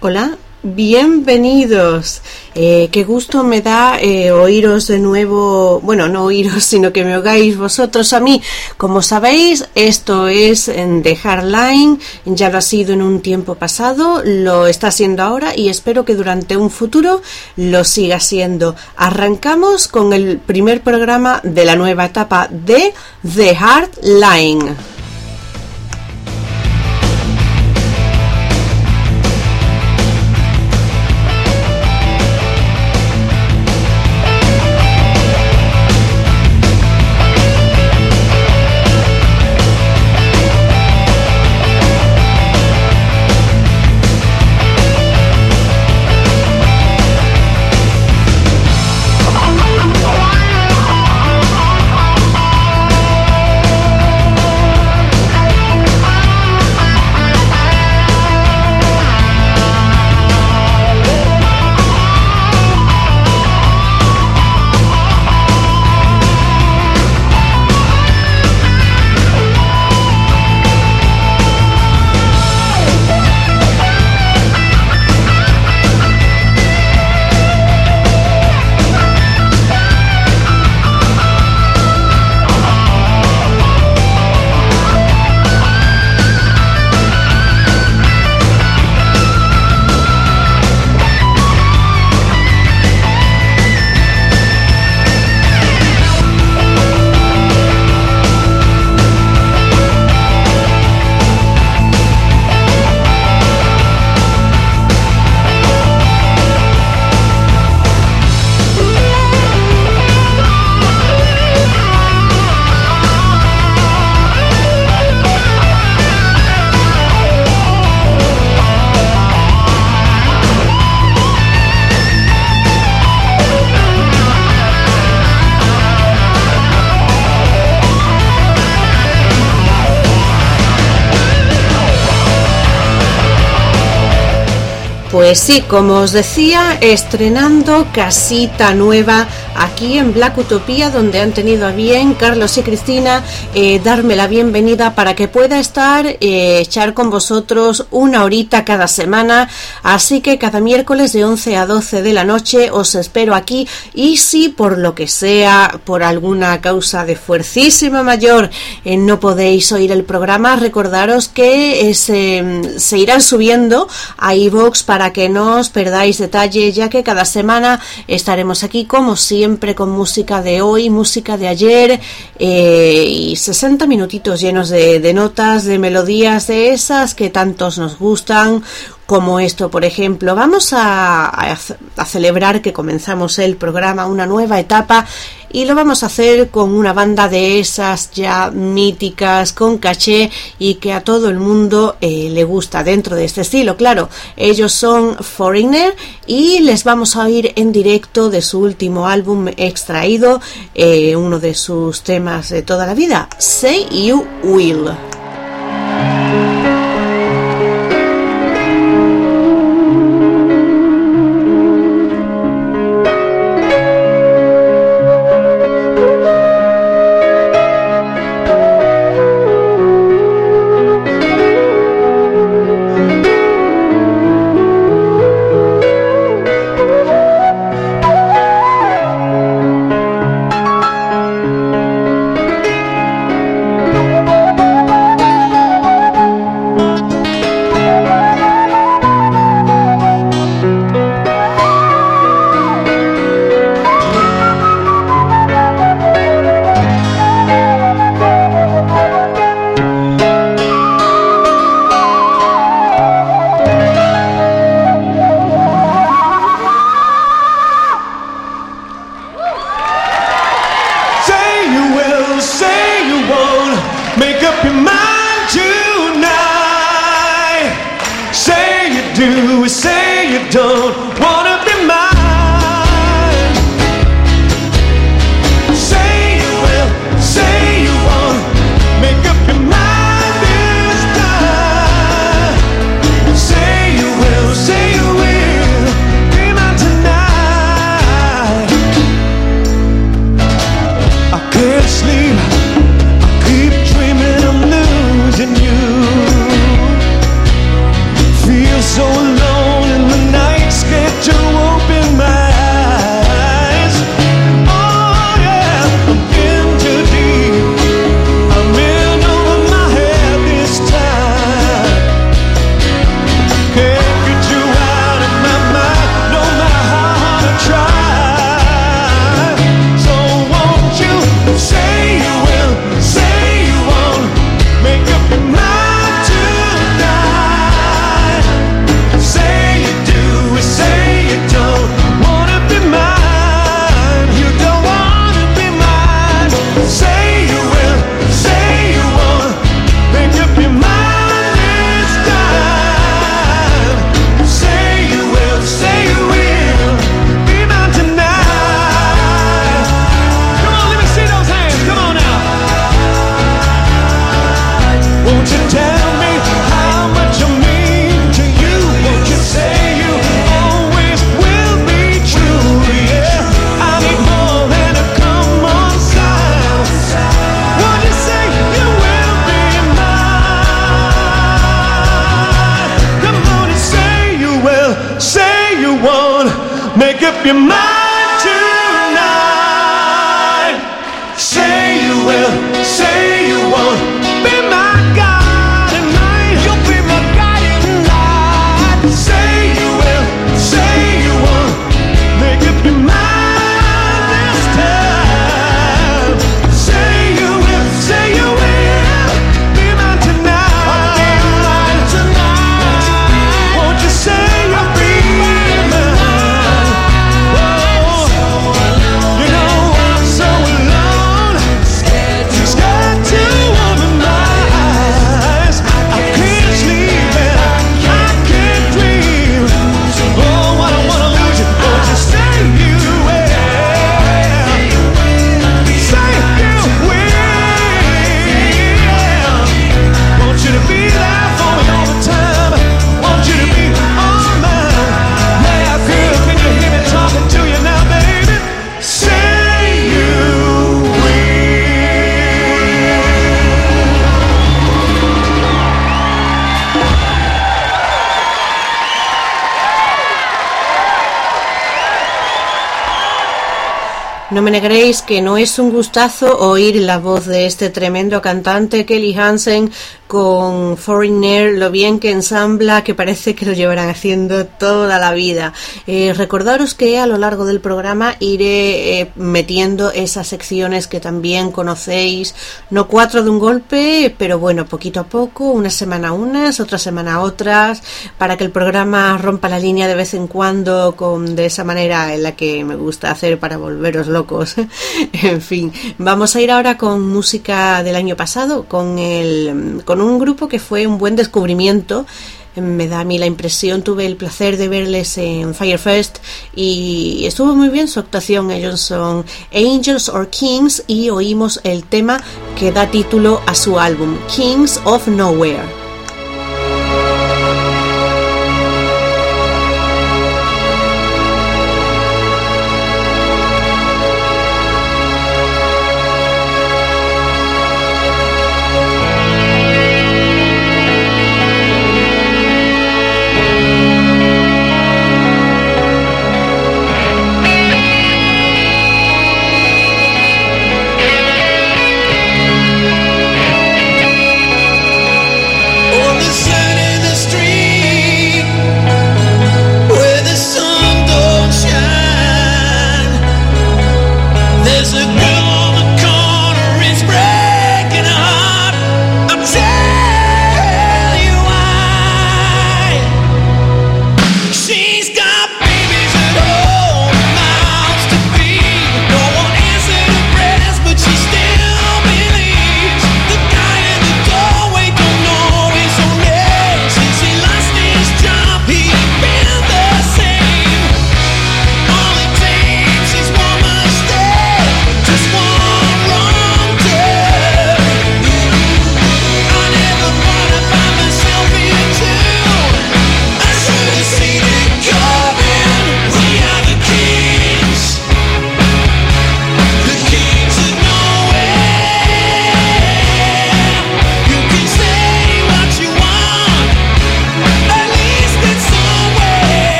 Hola, bienvenidos. Eh, qué gusto me da eh, oíros de nuevo, bueno, no oíros, sino que me oigáis vosotros a mí. Como sabéis, esto es en The Hardline, ya lo ha sido en un tiempo pasado, lo está siendo ahora y espero que durante un futuro lo siga siendo. Arrancamos con el primer programa de la nueva etapa de The Hardline. Pues sí, como os decía, estrenando casita nueva aquí en Black Utopía, donde han tenido a bien Carlos y Cristina eh, darme la bienvenida para que pueda estar, eh, echar con vosotros una horita cada semana. Así que cada miércoles de 11 a 12 de la noche os espero aquí y si por lo que sea, por alguna causa de fuercísima mayor, eh, no podéis oír el programa, recordaros que se, se irán subiendo a iVoox para que no os perdáis detalle, ya que cada semana estaremos aquí como siempre con música de hoy, música de ayer eh, y 60 minutitos llenos de notas, de melodías, de esas que tantos nos gustan, como esto, por ejemplo. Vamos a, celebrar que comenzamos el programa, una nueva etapa, y lo vamos a hacer con una banda de esas ya míticas, con caché y que a todo el mundo eh, le gusta dentro de este estilo. Claro, ellos son Foreigner y les vamos a oír en directo de su último álbum extraído, eh, uno de sus temas de toda la vida, Say You Will. No me negréis que no es un gustazo oír la voz de este tremendo cantante Kelly Hansen con Foreigner, lo bien que ensambla, que parece que lo llevarán haciendo toda la vida. Eh, recordaros que a lo largo del programa iré eh, metiendo esas secciones que también conocéis, no cuatro de un golpe, pero bueno, poquito a poco, una semana unas, otra semana otras, para que el programa rompa la línea de vez en cuando con de esa manera en la que me gusta hacer para volveros locos. en fin, vamos a ir ahora con música del año pasado, con el con un grupo que fue un buen descubrimiento. Me da a mí la impresión, tuve el placer de verles en Firefest y estuvo muy bien su actuación. Ellos son Angels or Kings y oímos el tema que da título a su álbum, Kings of Nowhere.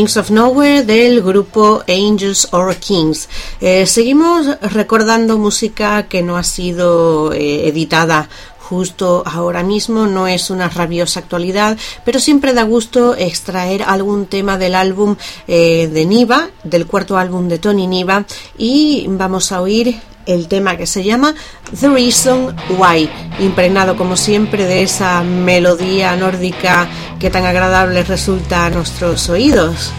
Kings of Nowhere del grupo Angels or Kings. Eh, seguimos recordando música que no ha sido eh, editada justo ahora mismo, no es una rabiosa actualidad, pero siempre da gusto extraer algún tema del álbum eh, de Niva, del cuarto álbum de Tony Niva, y vamos a oír el tema que se llama The Reason Why, impregnado como siempre de esa melodía nórdica que tan agradable resulta a nuestros oídos.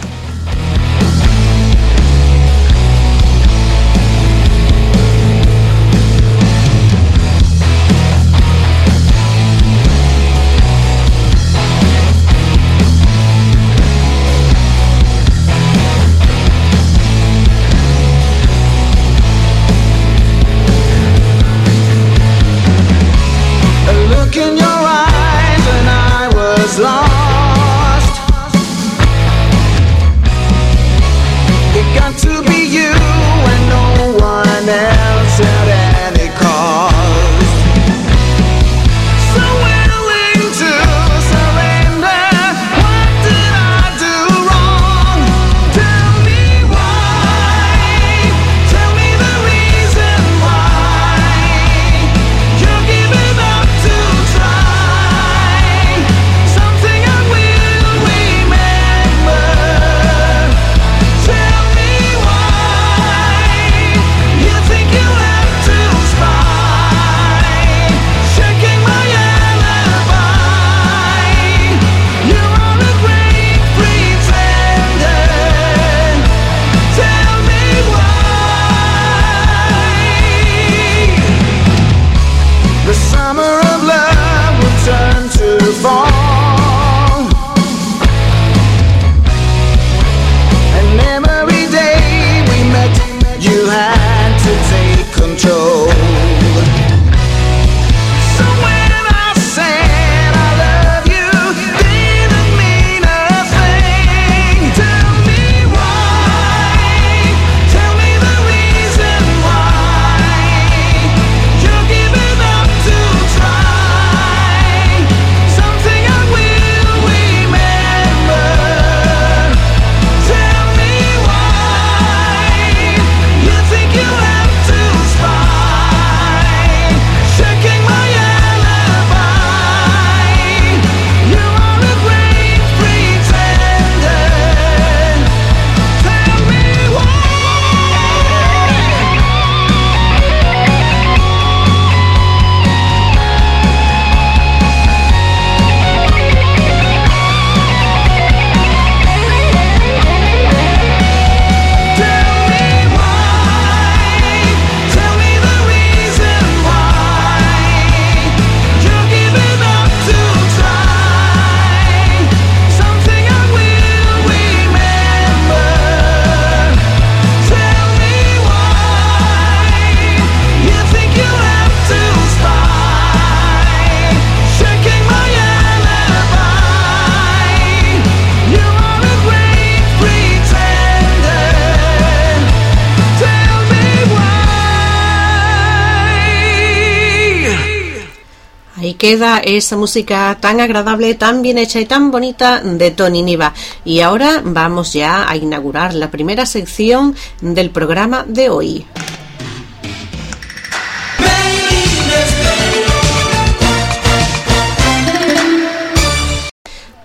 Queda esa música tan agradable, tan bien hecha y tan bonita de Tony Niva. Y ahora vamos ya a inaugurar la primera sección del programa de hoy.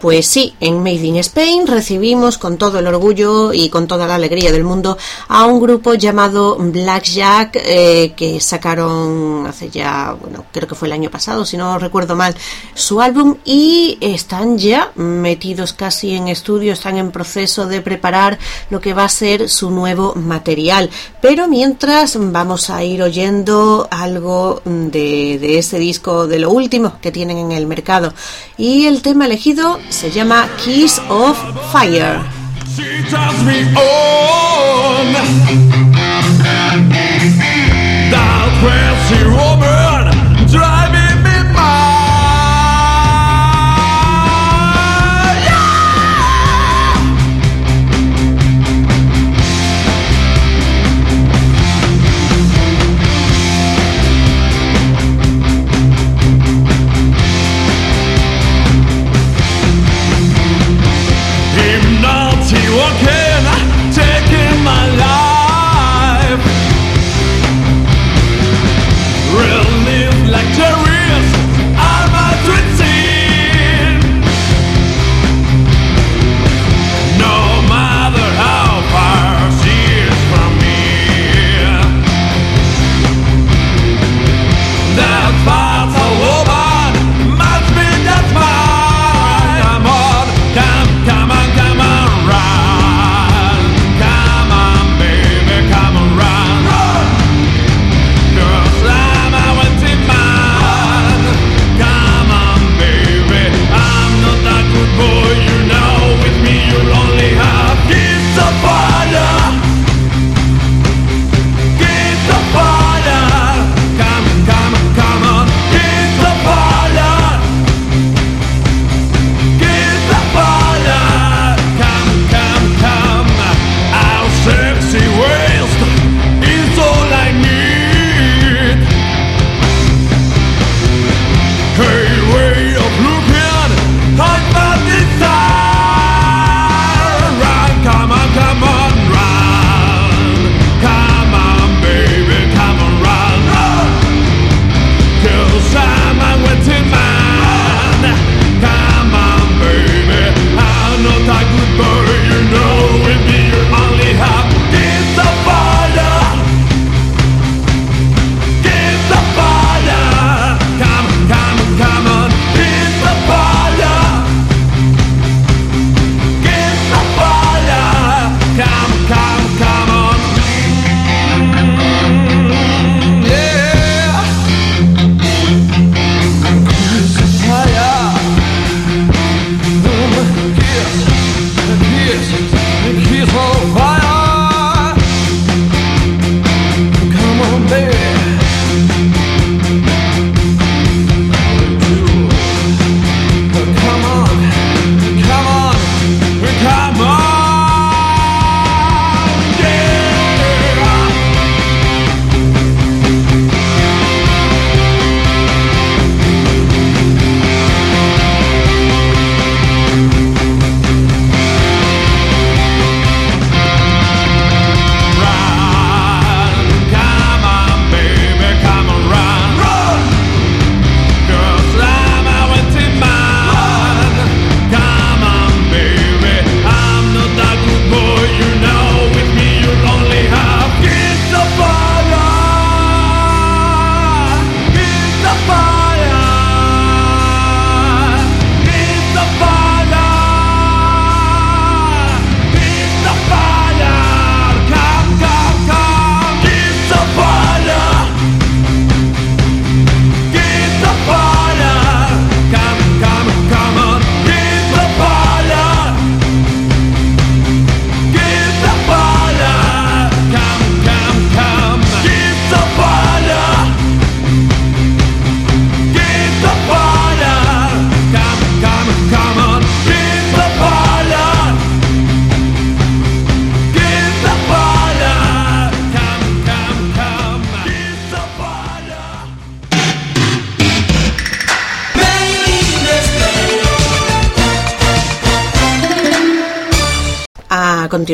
Pues sí, en Made in Spain recibimos con todo el orgullo y con toda la alegría del mundo a un grupo llamado Blackjack eh, que sacaron hace ya, bueno, creo que fue el año pasado, si no recuerdo mal, su álbum y están ya metidos casi en estudio, están en proceso de preparar lo que va a ser su nuevo material. Pero mientras vamos a ir oyendo algo de, de ese disco, de lo último que tienen en el mercado. Y el tema elegido se llama Kiss of Fire.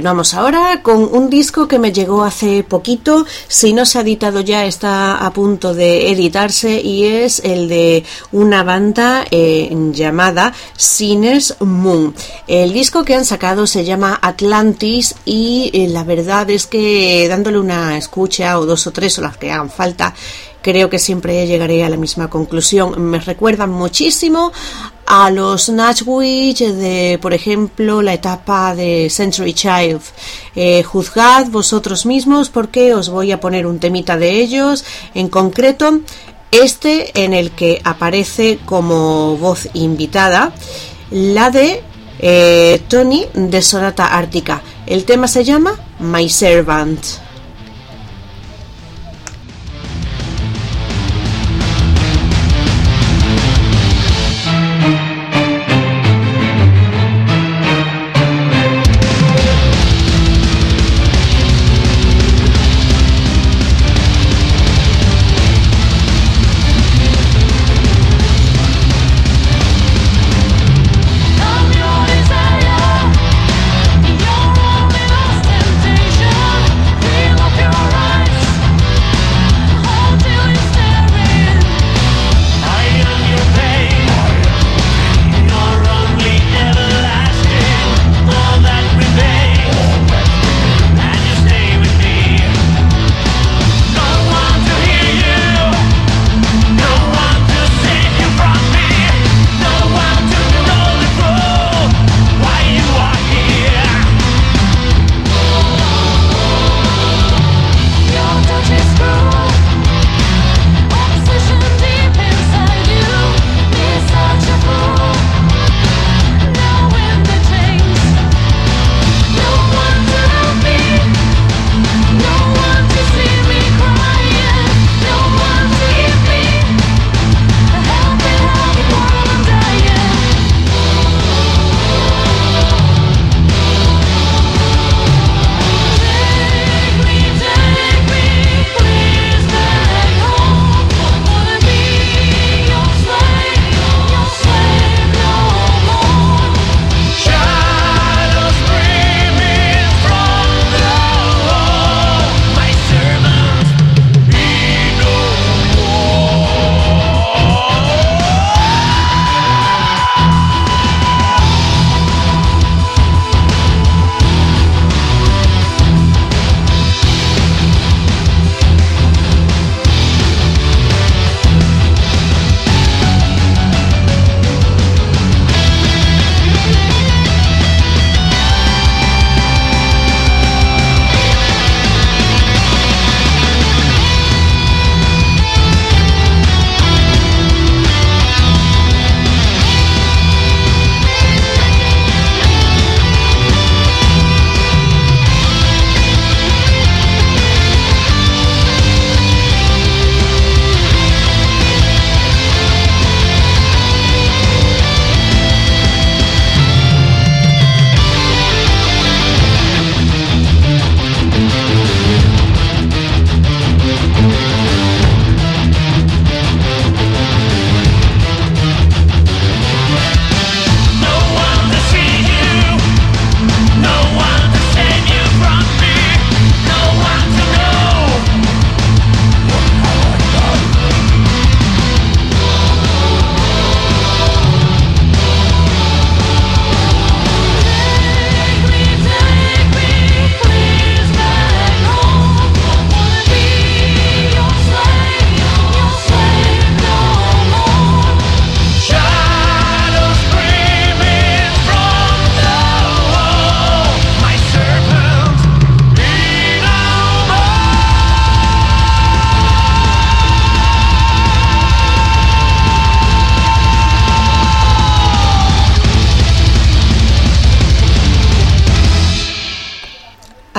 Continuamos ahora con un disco que me llegó hace poquito. Si no se ha editado ya, está a punto de editarse y es el de una banda eh, llamada Sinners Moon. El disco que han sacado se llama Atlantis y eh, la verdad es que dándole una escucha o dos o tres o las que hagan falta, creo que siempre llegaré a la misma conclusión. Me recuerdan muchísimo a los Nashwich de, por ejemplo, la etapa de Century Child. Eh, juzgad vosotros mismos porque os voy a poner un temita de ellos, en concreto este en el que aparece como voz invitada la de eh, Tony de Sonata Ártica. El tema se llama My Servant.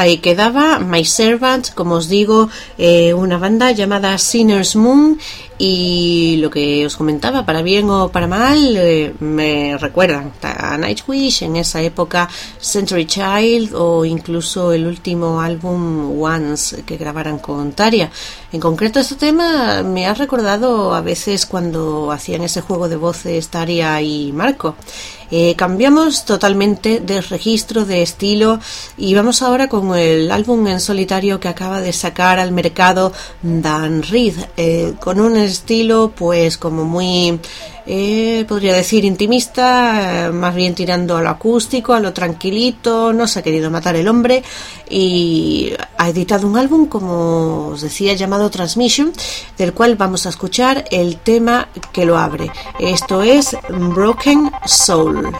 Ahí quedaba My Servant, como os digo, eh, una banda llamada Sinners Moon y lo que os comentaba, para bien o para mal, eh, me recuerdan a Nightwish en esa época, Century Child o incluso el último álbum Once que grabaran con Taria. En concreto este tema me ha recordado a veces cuando hacían ese juego de voces Taria y Marco. Eh, cambiamos totalmente de registro, de estilo y vamos ahora con el álbum en solitario que acaba de sacar al mercado Dan Reed, eh, con un estilo pues como muy eh, podría decir, intimista, eh, más bien tirando a lo acústico, a lo tranquilito, no se ha querido matar el hombre y ha editado un álbum, como os decía, llamado Transmission, del cual vamos a escuchar el tema que lo abre. Esto es Broken Soul.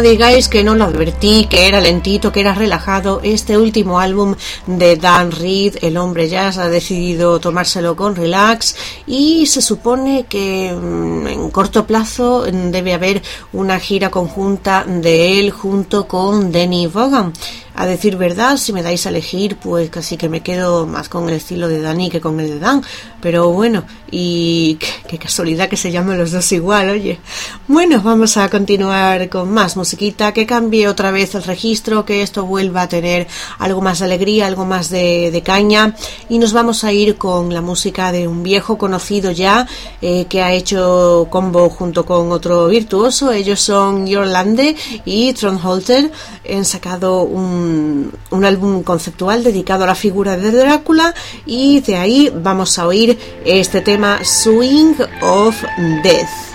Digáis que no lo advertí, que era lentito, que era relajado. Este último álbum de Dan Reed, el hombre jazz, ha decidido tomárselo con relax y se supone que mm, en corto plazo mm, debe haber una gira conjunta de él junto con Denny Vaughan. A decir verdad, si me dais a elegir, pues casi que me quedo más con el estilo de Danny que con el de Dan. Pero bueno, y qué, casualidad que se llamen los dos igual, oye. Bueno, vamos a continuar con más musiquita, que cambie otra vez el registro, que esto vuelva a tener algo más de alegría, algo más de, caña. Y nos vamos a ir con la música de un viejo conocido ya, eh, que ha hecho combo junto con otro virtuoso. Ellos son Yorlande y Tron Holter. Han sacado un, un álbum conceptual dedicado a la figura de Drácula y de ahí vamos a oír este tema Swing of Death.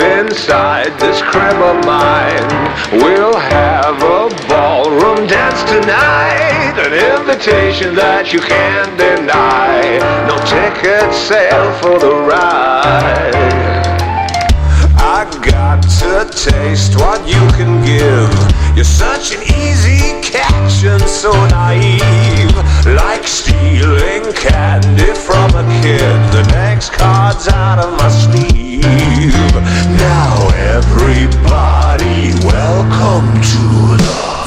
Inside this crib of mine. We'll have a ballroom dance tonight. An invitation that you can't deny. No ticket sale for the ride. I got to taste what you can give. You're such an easy catch and so naive. Like stealing candy from a kid. The next card's out of my sleeve. Now everybody, welcome to the.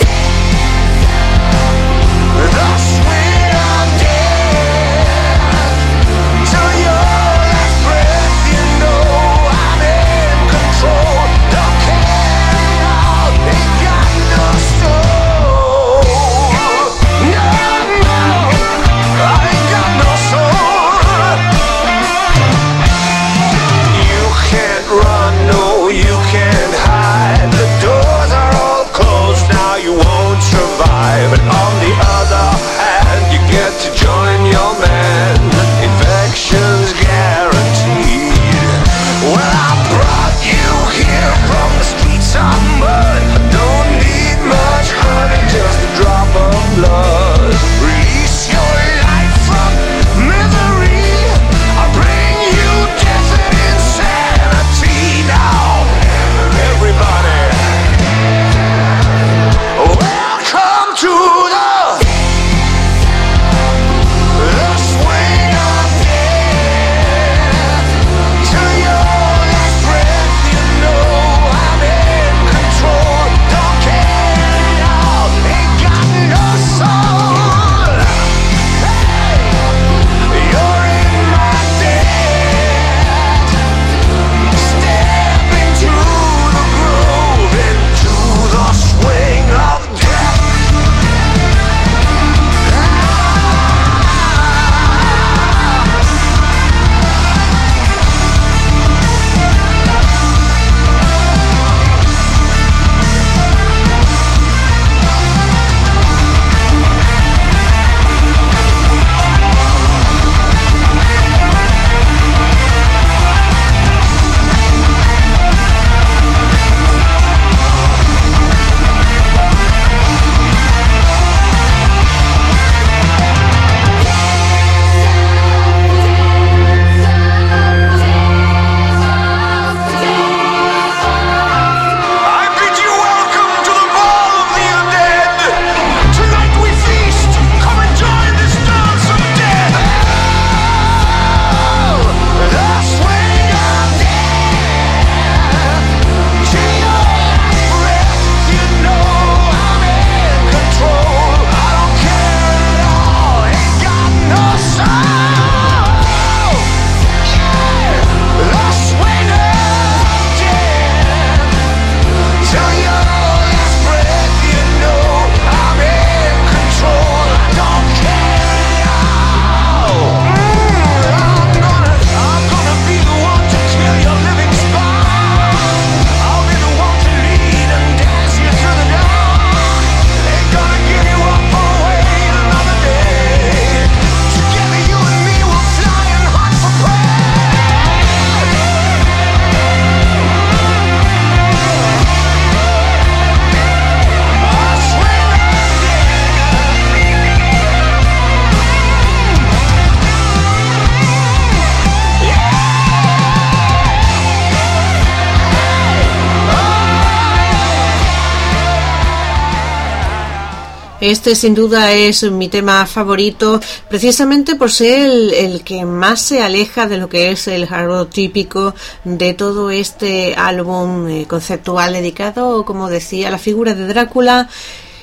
Este sin duda es mi tema favorito, precisamente por ser el, que más se aleja de lo que es el hard típico de todo este álbum eh, conceptual dedicado, como decía, a la figura de Drácula.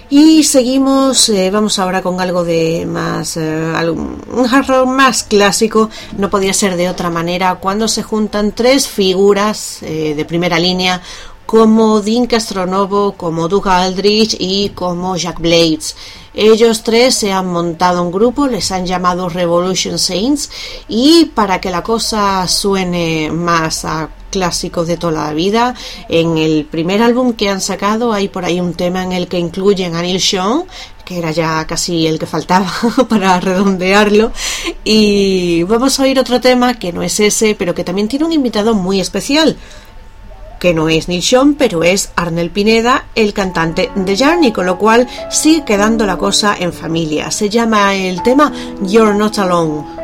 Y seguimos, eh, vamos ahora con algo de más, eh, un hard más clásico, no podía ser de otra manera, cuando se juntan tres figuras de primera línea, como Dean Castronovo, como Doug Aldrich y como Jack Blades. Ellos tres se han montado un grupo, les han llamado Revolution Saints y para que la cosa suene más a clásicos de toda la vida, en el primer álbum que han sacado hay por ahí un tema en el que incluyen a Neil Sean, que era ya casi el que faltaba para redondearlo, y vamos a oír otro tema que no es ese, pero que también tiene un invitado muy especial que no es Neil Sean, pero es Arnel Pineda, el cantante de Journey, con lo cual sigue quedando la cosa en familia. Se llama el tema You're Not Alone.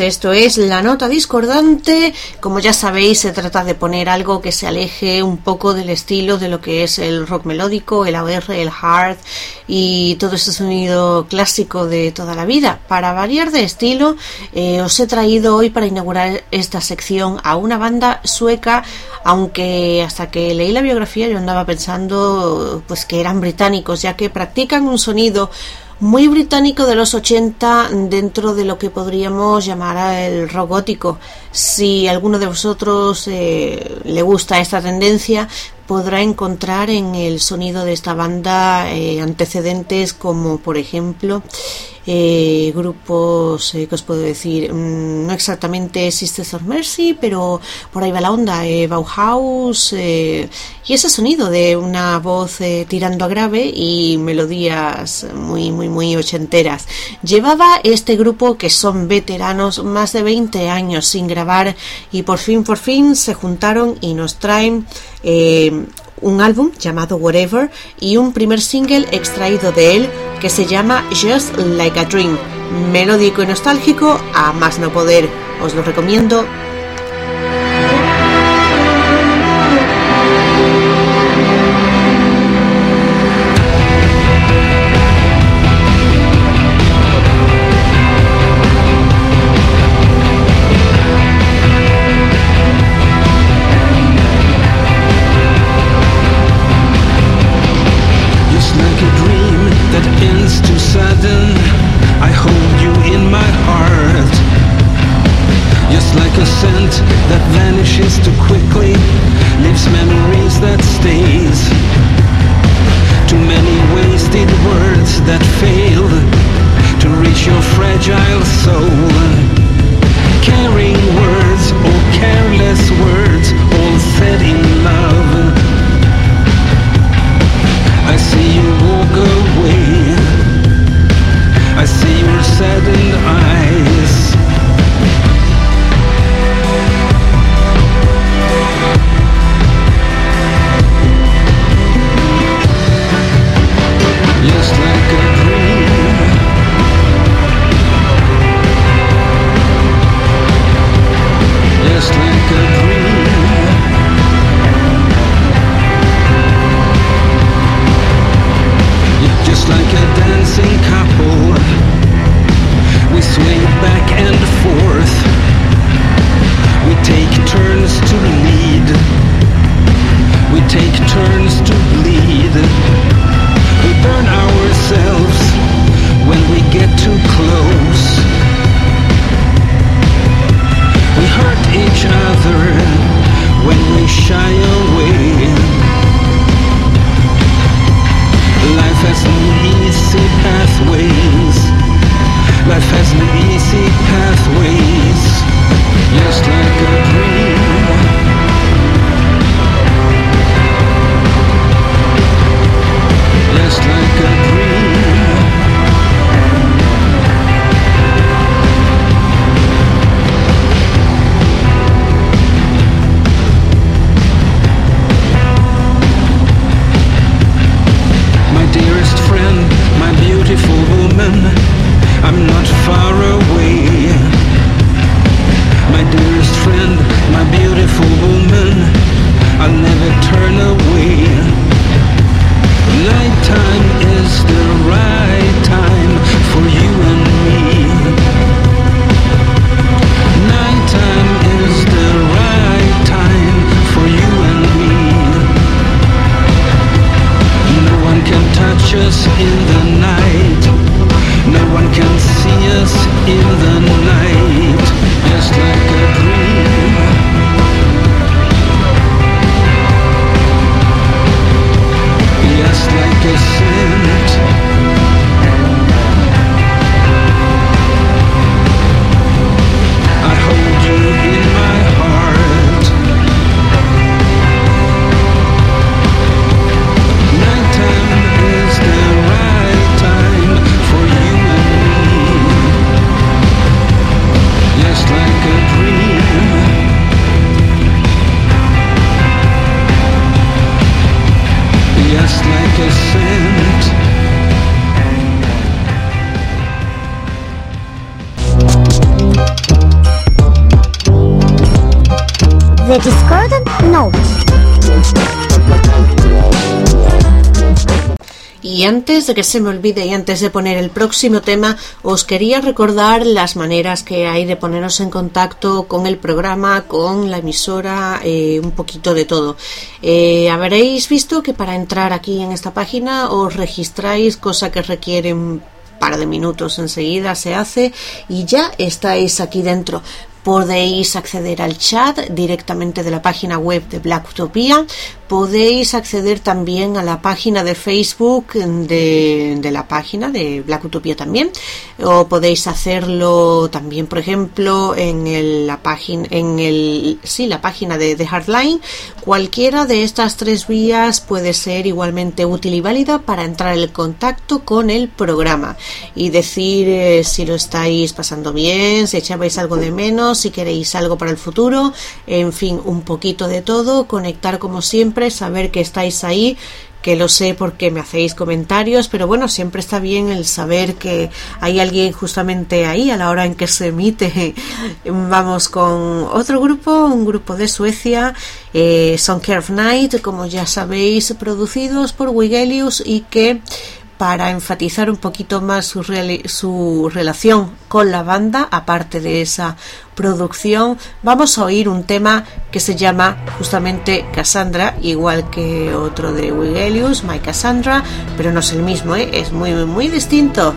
Esto es la nota discordante. Como ya sabéis, se trata de poner algo que se aleje un poco del estilo de lo que es el rock melódico, el AOR, el hard y todo ese sonido clásico de toda la vida. Para variar de estilo, eh, os he traído hoy para inaugurar esta sección a una banda sueca, aunque hasta que leí la biografía yo andaba pensando pues que eran británicos, ya que practican un sonido muy británico de los 80 dentro de lo que podríamos llamar el rock gótico. Si alguno de vosotros eh, le gusta esta tendencia, podrá encontrar en el sonido de esta banda eh, antecedentes como por ejemplo eh, grupos eh, que os puedo decir Mm, no exactamente Sisters of Mercy pero por ahí va la onda eh, Bauhaus y ese sonido de una voz tirando a grave y melodías muy muy muy ochenteras. Llevaba este grupo que son veteranos más de 20 años sin grabar y por fin por fin se juntaron y nos traen un álbum llamado Whatever y un primer single extraído de él que se llama Just Like a Dream. Melódico y nostálgico a más no poder. Os lo recomiendo just like a dancing couple. We sway back and forth. We take turns to lead. We take turns to bleed. We burn ourselves when we get too close. We hurt each other when we shy away. Has no easy pathways. Life has no easy pathways. Just like a dream. Just like a Y antes de que se me olvide y antes de poner el próximo tema, os quería recordar las maneras que hay de poneros en contacto con el programa, con la emisora, eh, un poquito de todo. Eh, habréis visto que para entrar aquí en esta página os registráis, cosa que requiere un par de minutos enseguida se hace y ya estáis aquí dentro. Podéis acceder al chat directamente de la página web de Black Utopia. Podéis acceder también a la página de Facebook de, la página de Black Utopia también. O podéis hacerlo también, por ejemplo, en el- la página, en el, sí, la página de, de Hardline. Cualquiera de estas tres vías puede ser igualmente útil y válida para entrar en contacto con el programa y decir eh, si lo estáis pasando bien, si echabais algo de menos, si queréis algo para el futuro, en fin, un poquito de todo, conectar como siempre, saber que estáis ahí que lo sé porque me hacéis comentarios, pero bueno, siempre está bien el saber que hay alguien justamente ahí a la hora en que se emite. Vamos con otro grupo, un grupo de Suecia, eh, Song Care of Night, como ya sabéis, producidos por Wigelius y que para enfatizar un poquito más su, su relación con la banda, aparte de esa producción, vamos a oír un tema que se llama justamente Cassandra, igual que otro de Wigelius, My Cassandra, pero no es el mismo, ¿eh? es muy, muy distinto.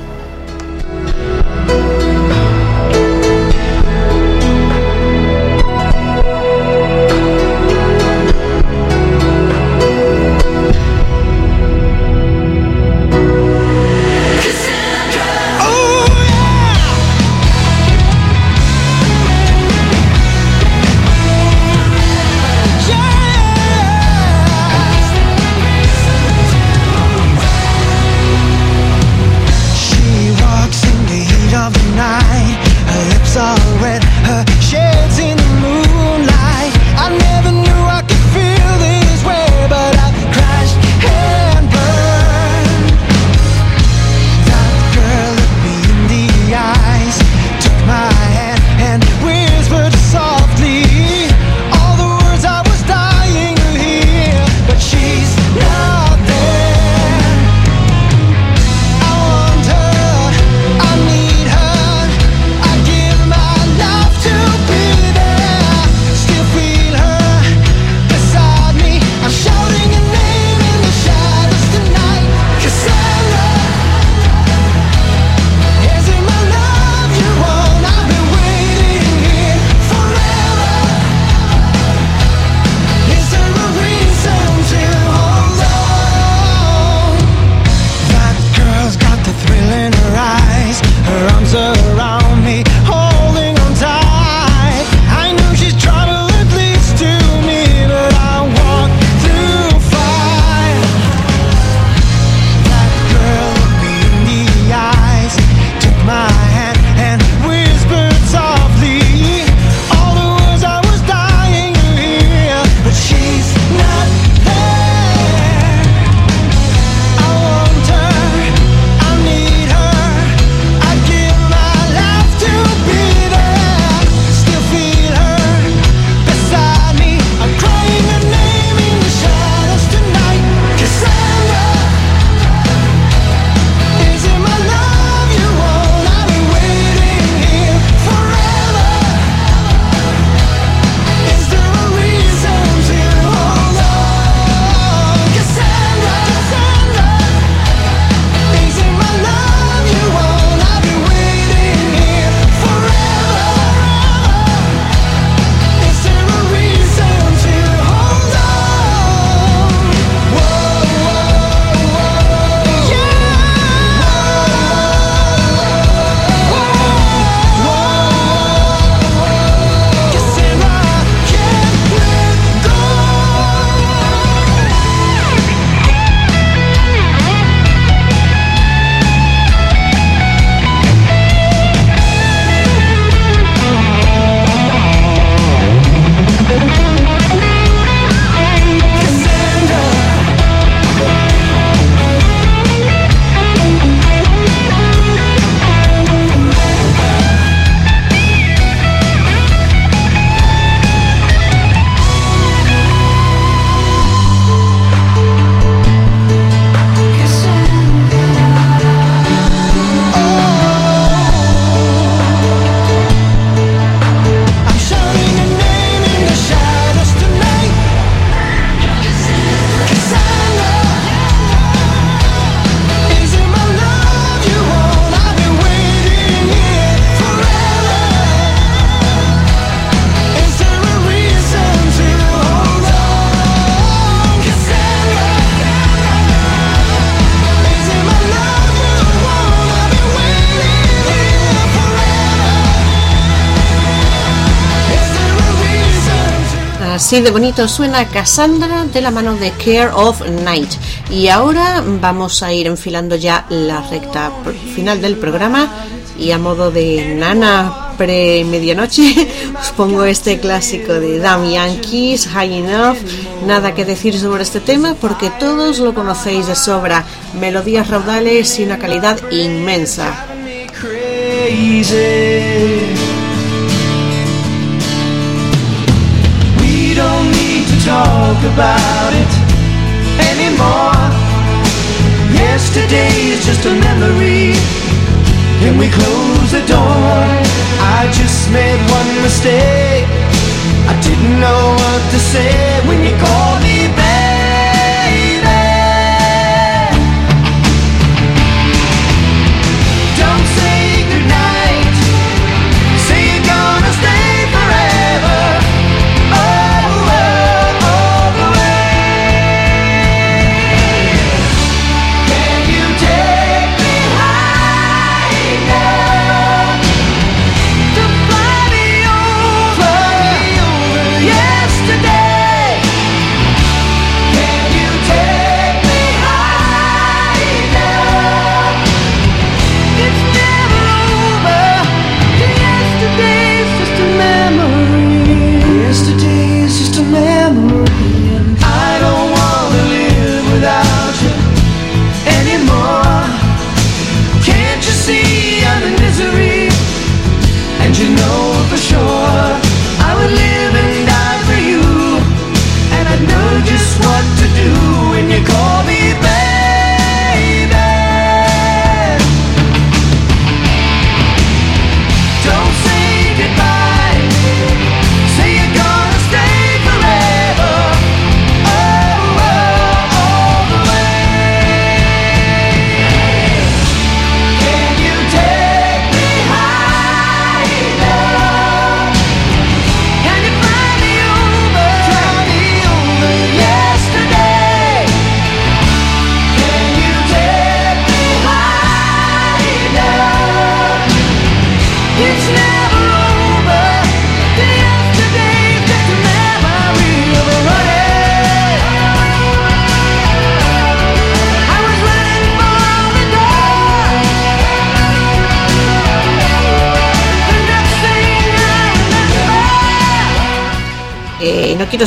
De bonito suena Cassandra de la mano de Care of Night. Y ahora vamos a ir enfilando ya la recta final del programa. Y a modo de nana pre-medianoche, os pongo este clásico de Damn Yankees, High Enough. Nada que decir sobre este tema porque todos lo conocéis de sobra. Melodías raudales y una calidad inmensa. Talk about it anymore. Yesterday is just a memory. Can we close the door? I just made one mistake. I didn't know what to say when you called me baby.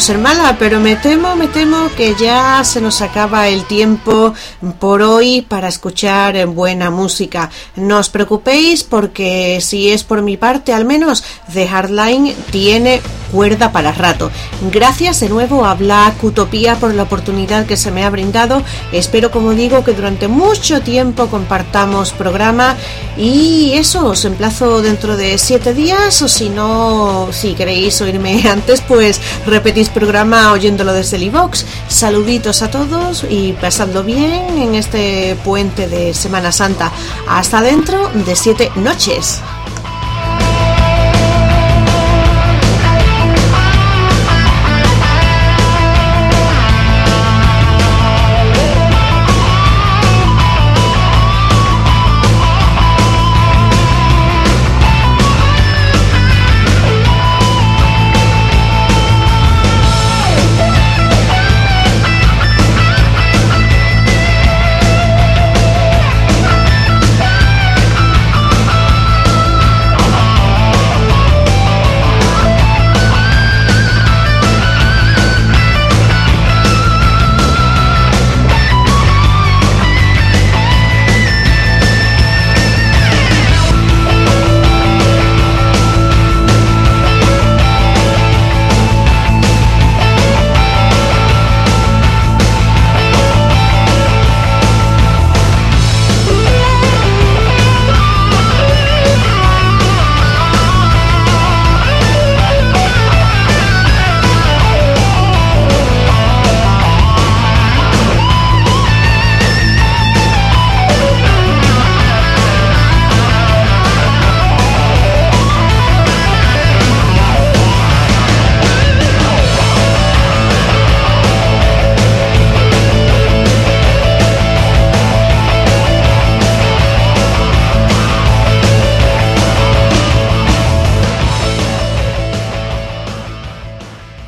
Ser mala, pero me temo, me temo que ya se nos acaba el tiempo por hoy para escuchar buena música. No os preocupéis porque si es por mi parte al menos, The Hardline tiene cuerda para rato. Gracias de nuevo a Black Utopía por la oportunidad que se me ha brindado. Espero, como digo, que durante mucho tiempo compartamos programa y eso, os emplazo dentro de siete días o si no, si queréis oírme antes, pues repetís programa oyéndolo desde el iVox. Saluditos a todos y pasando bien en este puente de Semana Santa. Hasta dentro de siete noches.